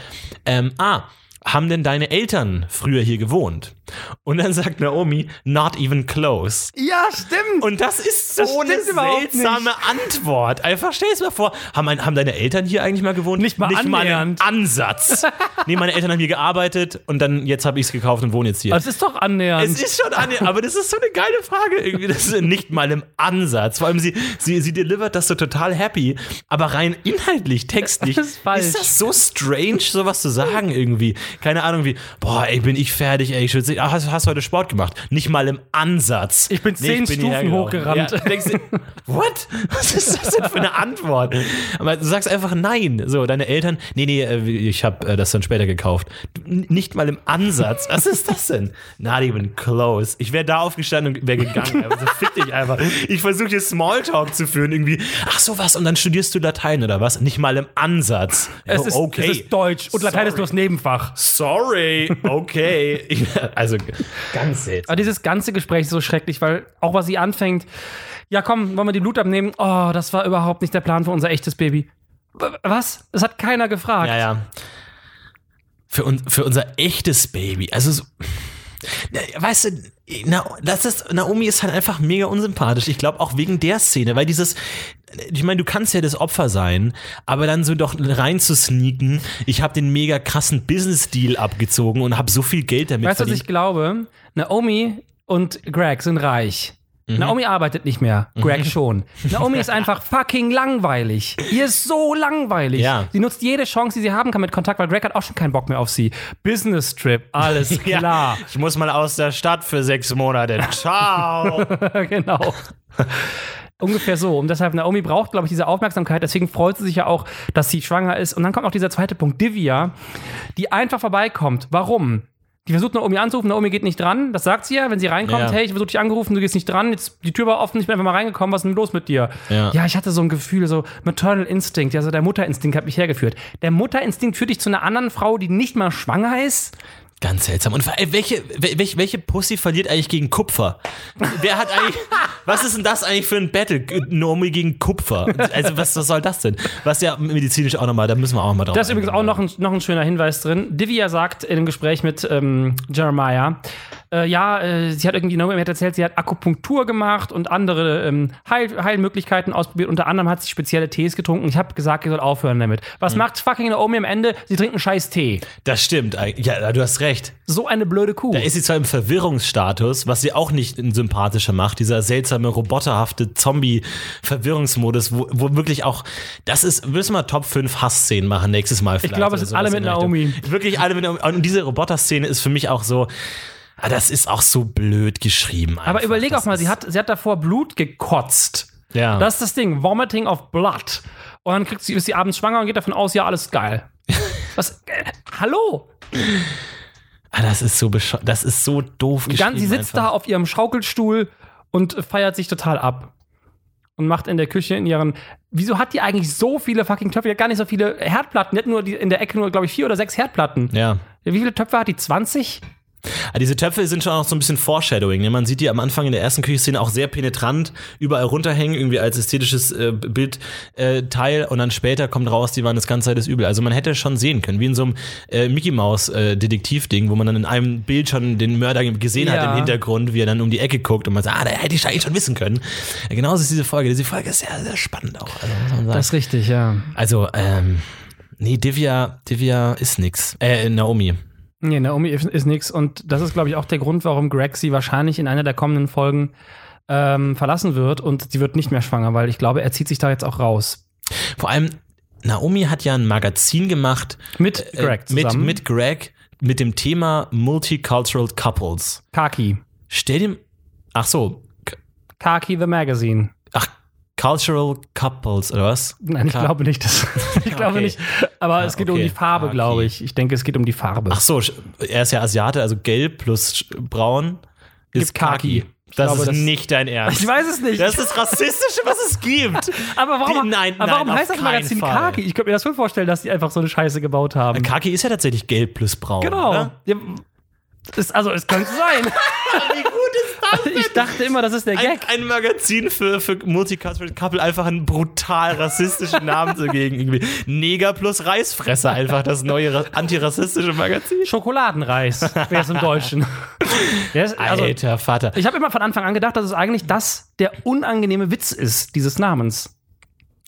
ähm, ah, haben denn deine Eltern früher hier gewohnt? Und dann sagt Naomi, not even close. Ja, stimmt. Und das ist Das so eine seltsame Antwort. Einfach stell's mir vor, haben, ein, haben deine Eltern hier eigentlich mal gewohnt? Nicht mal einen annähernd. Ansatz. nee, meine Eltern haben hier gearbeitet und dann jetzt habe ich es gekauft und wohne jetzt hier. das ist doch annähernd. es ist schon annähernd, aber das ist so eine geile Frage irgendwie. Das ist nicht mal im Ansatz. Vor allem sie, sie, sie delivert das so total happy, aber rein inhaltlich, textlich, Das ist falsch. ist das so strange, sowas zu sagen irgendwie. Keine Ahnung wie, boah, ey, bin ich fertig, ey, ich würde ah, hast, hast heute Sport gemacht? Nicht mal im Ansatz. Ich bin zehn hierher Stufen gelaufen. hochgerannt. Ja, denkst du, what? Was ist das denn für eine Antwort? Aber du sagst einfach nein. So, deine Eltern, nee, nee, äh, ich habe äh, das dann später gekauft. Nicht mal im Ansatz. Was ist das denn? Not even close. Ich wäre da aufgestanden und wäre gegangen. Also fick dich einfach. Ich versuche hier Smalltalk zu führen irgendwie. Ach so was, und dann studierst du Latein oder was? Nicht mal im Ansatz. Es Oh, ist, okay. es ist Deutsch und Latein ist Sorry. nur das Nebenfach. Sorry, okay. Ich- also ganz seltsam. Aber dieses ganze Gespräch ist so schrecklich, weil auch was sie anfängt, ja komm, wollen wir die Blut abnehmen? Oh, das war überhaupt nicht der Plan für unser echtes Baby. Was? Das hat keiner gefragt. Ja, ja. Für, un, für unser echtes Baby. Also, so, weißt du, na, das ist, Naomi ist halt einfach mega unsympathisch. Ich glaube auch wegen der Szene, weil dieses, ich meine, du kannst ja das Opfer sein, aber dann so doch rein zu sneaken, ich habe den mega krassen Business-Deal abgezogen und habe so viel Geld damit Weißt du, was ich glaube? Naomi und Greg sind reich. Mhm. Naomi arbeitet nicht mehr, Greg schon. Naomi ist einfach fucking langweilig. Ihr ist so langweilig. Ja. Sie nutzt jede Chance, die sie haben kann mit Kontakt, weil Greg hat auch schon keinen Bock mehr auf sie. Business Trip, alles Ja, klar. ich muss mal aus der Stadt für sechs Monate. Ciao. genau. Ungefähr so. Und deshalb, Naomi braucht, glaube ich, diese Aufmerksamkeit. Deswegen freut sie sich ja auch, dass sie schwanger ist. Und dann kommt auch dieser zweite Punkt, Divya, die einfach vorbeikommt. Warum? Die versucht Naomi anzurufen, Naomi geht nicht dran. Das sagt sie ja, wenn sie reinkommt. Ja. Hey, ich versuche dich angerufen, du gehst nicht dran. Jetzt die Tür war offen, ich bin einfach mal reingekommen. Was ist denn los mit dir? Ja. ich hatte so ein Gefühl, so Maternal Instinct. Ja, so der Mutterinstinkt hat mich hergeführt. Der Mutterinstinkt führt dich zu einer anderen Frau, die nicht mal schwanger ist. Ganz seltsam. Und welche, welche, welche Pussy verliert eigentlich gegen Kupfer? Wer hat eigentlich, was ist denn das eigentlich für ein Battle? Naomi gegen Kupfer. Also was, was soll das denn? Was ja medizinisch auch nochmal, da müssen wir auch mal drauf Da ist übrigens auch noch ein, noch ein schöner Hinweis drin. Divya sagt in dem Gespräch mit ähm, Jeremiah, äh, ja, äh, sie hat irgendwie, Naomi hat erzählt, sie hat Akupunktur gemacht und andere ähm, Heil Heilmöglichkeiten ausprobiert. Unter anderem hat sie spezielle Tees getrunken. Ich habe gesagt, ihr sollt aufhören damit. Was Hm. macht fucking Naomi am Ende? Sie trinkt einen scheiß Tee. Das stimmt. Ja, du hast recht. So eine blöde Kuh. Da ist sie zwar im Verwirrungsstatus, was sie auch nicht sympathischer macht, dieser seltsame, roboterhafte Zombie-Verwirrungsmodus, wo, wo wirklich auch, das ist, müssen wir Top 5 Hassszenen machen nächstes Mal vielleicht. glaube, es ist alle mit. Naomi. Wirklich alle mit Naomi. Und diese Roboter-Szene ist für mich auch so, ah, das ist auch so blöd geschrieben. Aber einfach. überleg Das auch mal, sie hat, sie hat davor Blut gekotzt. Ja. Das ist das Ding, Vomiting of Blood. Und dann kriegt sie, ist sie abends schwanger und geht davon aus, ja, alles geil. Was? Äh, hallo? Ah, das ist so. Das ist so doof. Ganz, sie sitzt einfach. da auf ihrem Schaukelstuhl und feiert sich total ab. Und macht in der Küche in ihren. Wieso hat die eigentlich so viele fucking Töpfe? Die hat gar nicht so viele Herdplatten. Die hat nur die, in der Ecke nur, glaube ich, vier oder sechs Herdplatten. Ja. Wie viele Töpfe hat die? 20? Ah, Diese Töpfe sind schon auch so ein bisschen Foreshadowing. Ne? Man sieht die am Anfang in der ersten Küchenszene auch sehr penetrant überall runterhängen, irgendwie als ästhetisches äh, Bildteil. Äh, und dann später kommt raus, die waren das ganze Zeit das Übel. Also man hätte schon sehen können, wie in so einem äh, Mickey Maus äh, Detektivding, wo man dann in einem Bild schon den Mörder gesehen hat Ja. im Hintergrund, wie er dann um die Ecke guckt und man sagt, ah, da hätte ich eigentlich schon wissen können. Ja, genauso ist diese Folge. Diese Folge ist sehr, sehr spannend auch. Also, muss man sagen. Das ist richtig, ja. also ähm, nee, Divya, Divya ist nix. Äh, Naomi. Nee, Naomi ist, nix. Und das ist, glaube ich, auch der Grund, warum Greg sie wahrscheinlich in einer der kommenden Folgen ähm, verlassen wird. Und sie wird nicht mehr schwanger, weil ich glaube, er zieht sich da jetzt auch raus. Vor allem, Naomi hat ja ein Magazin gemacht Mit Greg äh, mit, zusammen. mit Greg mit dem Thema Multicultural Couples. Kaki. Stell dir. Ach so. Kaki the Magazine. Ach, Cultural Couples, oder was? Nein, ich Ka- glaube nicht. Das, ich glaube Okay. nicht. Aber es geht um okay. die Farbe, Kaki. glaube ich. Ich denke, es geht um die Farbe. Ach so, er ist ja Asiate, also gelb plus braun ist Gibt Kaki. Kaki. Das glaube, ist das- nicht dein Ernst. Ich weiß es nicht. Das ist das Rassistische, was es gibt. aber warum, Die- nein, aber warum nein, heißt das Magazin Fall. Kaki? Ich könnte mir das schon vorstellen, dass die einfach so eine Scheiße gebaut haben. Kaki ist ja tatsächlich gelb plus braun. genau. Ist, also, es könnte sein. Wie gut ist das ich dachte immer, das ist der ein, Gag. ein Magazin für, für Multicultural Couple einfach einen brutal rassistischen Namen zu geben. Irgendwie Neger plus Reisfresser, einfach das neue ra- antirassistische Magazin. Schokoladenreis wäre es im Deutschen. Ist, also, Alter Vater. ich habe immer von Anfang an gedacht, dass es eigentlich das der unangenehme Witz ist, dieses Namens.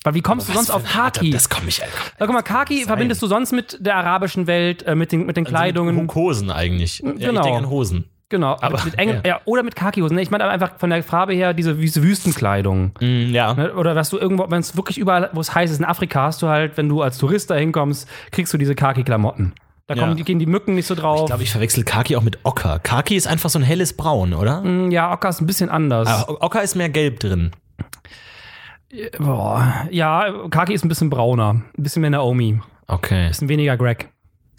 Weil wie kommst du sonst auf Kaki? Das komme ich, Alter. Na, guck mal, Kaki verbindest du sonst mit der arabischen Welt, äh, mit den, mit den Kleidungen. Mit Hosen eigentlich. Ja, Genau. ich denke an Hosen. Genau, Aber- aber mit engen, ja. ja. oder mit Kaki-Hosen. Nee, Ich meine aber einfach von der Farbe her diese, diese Wüstenkleidung. Mm, ja. Ne? Oder dass du irgendwo, wenn es wirklich überall, wo es heiß ist, in Afrika hast du halt, wenn du als Tourist da hinkommst, kriegst du diese Kaki-Klamotten. Da Ja. kommen, die, gehen die Mücken nicht so drauf. Ich glaube, ich verwechsel Kaki auch mit Ocker. Kaki ist einfach so ein helles Braun, oder? Mm, ja, Ocker ist ein bisschen anders. Ah, Ocker ist mehr gelb drin. Boah. Ja, Kaki ist ein bisschen brauner. Ein bisschen mehr Naomi. Okay. Ein bisschen weniger Greg.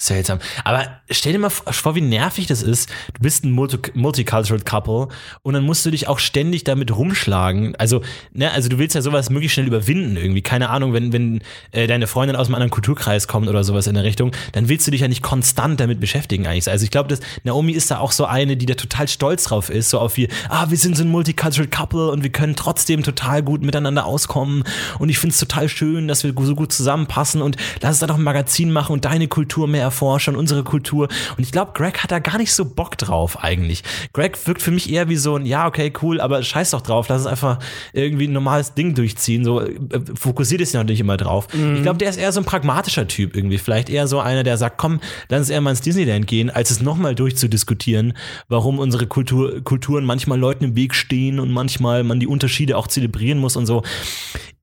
Seltsam. Aber stell dir mal vor, wie nervig das ist. Du bist ein Multi Multicultural Couple und dann musst du dich auch ständig damit rumschlagen. Also, ne, also du willst ja sowas möglichst schnell überwinden irgendwie. Keine Ahnung, wenn, wenn äh, deine Freundin aus einem anderen Kulturkreis kommt oder sowas in der Richtung, dann willst du dich ja nicht konstant damit beschäftigen eigentlich. Also ich glaube, dass Naomi ist da auch so eine, die da total stolz drauf ist, so auf wie, ah, wir sind so ein Multicultural Couple und wir können trotzdem total gut miteinander auskommen und ich finde es total schön, dass wir so gut zusammenpassen und lass uns da doch ein Magazin machen und deine Kultur mehr erforschen unsere Kultur. Und ich glaube, Greg hat da gar nicht so Bock drauf eigentlich. Greg wirkt für mich eher wie so ein, ja, okay, cool, aber scheiß doch drauf, lass es einfach irgendwie ein normales Ding durchziehen. So äh, fokussiert es ja nicht immer drauf. Ich glaube, der ist eher so ein pragmatischer Typ irgendwie. Vielleicht eher so einer, der sagt, komm, lass uns eher mal ins Disneyland gehen, als es nochmal durchzudiskutieren, warum unsere Kultur, Kulturen manchmal Leuten im Weg stehen und manchmal man die Unterschiede auch zelebrieren muss und so.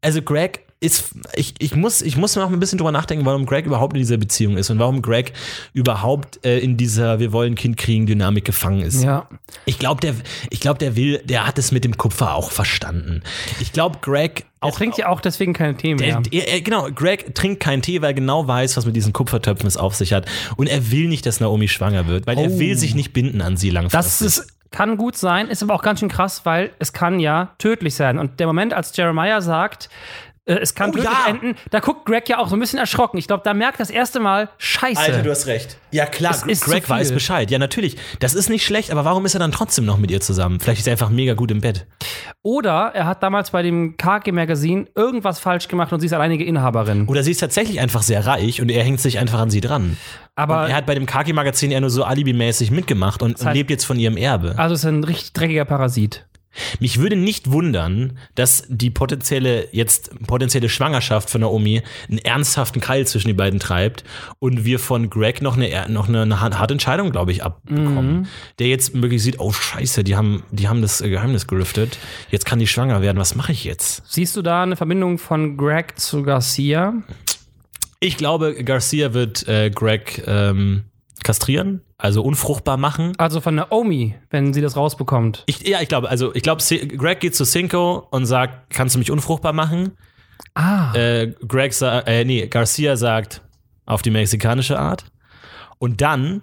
Also Greg ist, ich, ich, muss, ich muss noch ein bisschen drüber nachdenken, warum Greg überhaupt in dieser Beziehung ist und warum Greg überhaupt äh, in dieser Wir wollen Kind kriegen Dynamik gefangen ist. Ja. Ich glaube, der, ich glaube, der will, der hat es mit dem Kupfer auch verstanden. Ich glaube, Greg Er auch trinkt ja auch deswegen keine Tee mehr. er, er, er, genau, Greg trinkt keinen Tee, weil er genau weiß, was mit diesen Kupfertöpfen es auf sich hat. Und er will nicht, dass Naomi schwanger wird, weil er Oh. will sich nicht binden an sie langfristig. Das ist, kann gut sein, ist aber auch ganz schön krass, weil es kann ja tödlich sein. Und der Moment, als Jeremiah sagt, äh, es kann Oh, tödlich ja. enden, da guckt Greg ja auch so ein bisschen erschrocken. Ich glaube, da merkt das erste Mal, scheiße. Alter, du hast recht. Ja, klar, Greg weiß Bescheid. Ja, natürlich. Das ist nicht schlecht, aber warum ist er dann trotzdem noch mit ihr zusammen? Vielleicht ist er einfach mega gut im Bett. Oder er hat damals bei dem KG-Magazin irgendwas falsch gemacht und sie ist alleinige Inhaberin. Oder sie ist tatsächlich einfach sehr reich und er hängt sich einfach an sie dran. Aber Und er hat bei dem Kaki-Magazin eher nur so alibimäßig mitgemacht und, heißt- lebt jetzt von ihrem Erbe. also ist ein richtig dreckiger Parasit. Mich würde nicht wundern, dass die potenzielle, jetzt potenzielle Schwangerschaft von Naomi einen ernsthaften Keil zwischen die beiden treibt und wir von Greg noch eine, noch eine, eine harte Entscheidung, glaube ich, abbekommen. Der jetzt wirklich sieht, oh scheiße, die haben, die haben das äh, Geheimnis gelüftet. Jetzt kann die schwanger werden. Was mache ich jetzt? Siehst du da eine Verbindung von Greg zu Garcia? Ich glaube, Garcia wird äh, Greg ähm, kastrieren, also unfruchtbar machen. Also von Naomi, wenn sie das rausbekommt. Ich, ja, ich glaube, also ich glaube, Greg geht zu Cinco und sagt, kannst du mich unfruchtbar machen? Ah. Äh, Greg sagt, äh, nee, Garcia sagt auf die mexikanische Art. Und dann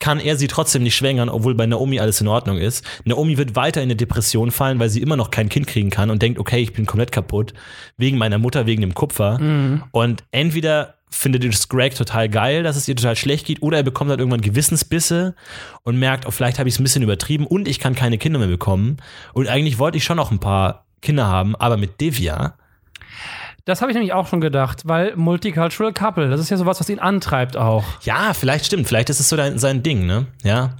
kann er sie trotzdem nicht schwängern, obwohl bei Naomi alles in Ordnung ist. Naomi wird weiter in eine Depression fallen, weil sie immer noch kein Kind kriegen kann und denkt, okay, ich bin komplett kaputt, wegen meiner Mutter, wegen dem Kupfer. Und entweder findet es Greg total geil, dass es ihr total schlecht geht, oder er bekommt halt irgendwann Gewissensbisse und merkt, oh, vielleicht habe ich es ein bisschen übertrieben und ich kann keine Kinder mehr bekommen. Und eigentlich wollte ich schon noch ein paar Kinder haben, aber mit Devia Das habe ich nämlich auch schon gedacht, weil Multicultural Couple, das ist ja sowas, was ihn antreibt auch. Ja, vielleicht stimmt. Vielleicht ist es so dein, sein Ding, ne? Ja.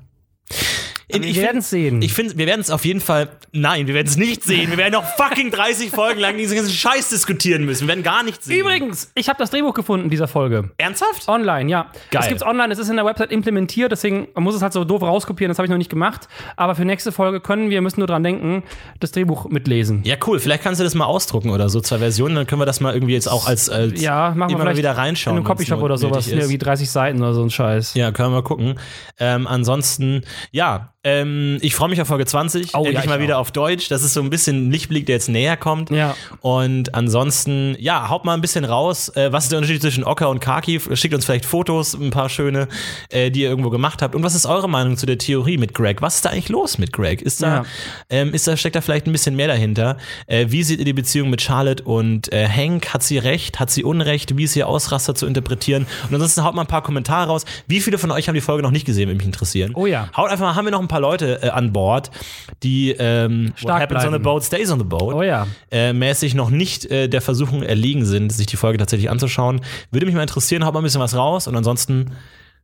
In- Wir find- werden's sehen. Ich finde, wir werden es auf jeden Fall. Nein, wir werden es nicht sehen. Wir werden noch fucking 30 Folgen lang diesen ganzen Scheiß diskutieren müssen. Wir werden gar nichts sehen. Übrigens, ich habe das Drehbuch gefunden dieser Folge. Ernsthaft? Online, ja. Geil. Es gibt's online, es ist in der Website implementiert, deswegen man muss es halt so doof rauskopieren, das habe ich noch nicht gemacht. Aber für nächste Folge können wir, müssen nur dran denken, das Drehbuch mitlesen. Ja, cool. Vielleicht kannst du das mal ausdrucken oder so, zwei Versionen. Dann können wir das mal irgendwie jetzt auch als, als Ja, machen wir immer mal wieder reinschauen. in einem Copyshop oder sowas, ist. irgendwie 30 Seiten oder so ein Scheiß. Ja, können wir mal gucken. Ähm, ansonsten, ja, ähm, ich freue mich auf Folge 20. Oh, ja, Endlich ich mal wieder auch. auf Deutsch. Das ist so ein bisschen ein Lichtblick, der jetzt näher kommt. Ja. Und ansonsten, ja, haut mal ein bisschen raus. Äh, was ist der Unterschied zwischen Ocker und Kaki? Schickt uns vielleicht Fotos, ein paar schöne, äh, die ihr irgendwo gemacht habt. Und was ist eure Meinung zu der Theorie mit Greg? Was ist da eigentlich los mit Greg? Ist da, Ja. ähm, ist da steckt da vielleicht ein bisschen mehr dahinter? Äh, wie seht ihr die Beziehung mit Charlotte und äh, Hank? Hat sie recht? Hat sie Unrecht? Wie ist ihr Ausraster zu interpretieren? Und ansonsten haut mal ein paar Kommentare raus. Wie viele von euch haben die Folge noch nicht gesehen, würde mich interessieren? Oh ja. Haut einfach mal, haben wir noch ein paar Leute äh, an Bord, die ähm, Stark What happens on the bleiben. boat stays on the boat Oh ja. äh, mäßig noch nicht äh, der Versuchung erliegen sind, sich die Folge tatsächlich anzuschauen. Würde mich mal interessieren, haut mal ein bisschen was raus und ansonsten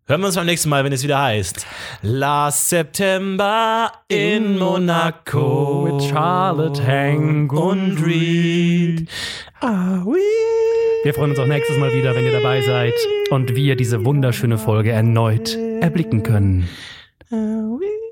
hören wir uns beim nächsten Mal, wenn es wieder heißt Last September in Monaco With Charlotte, Hank und Reed. Are we? Wir freuen uns auch nächstes Mal wieder, wenn ihr dabei seid und wir diese wunderschöne Folge erneut erblicken können. Are we?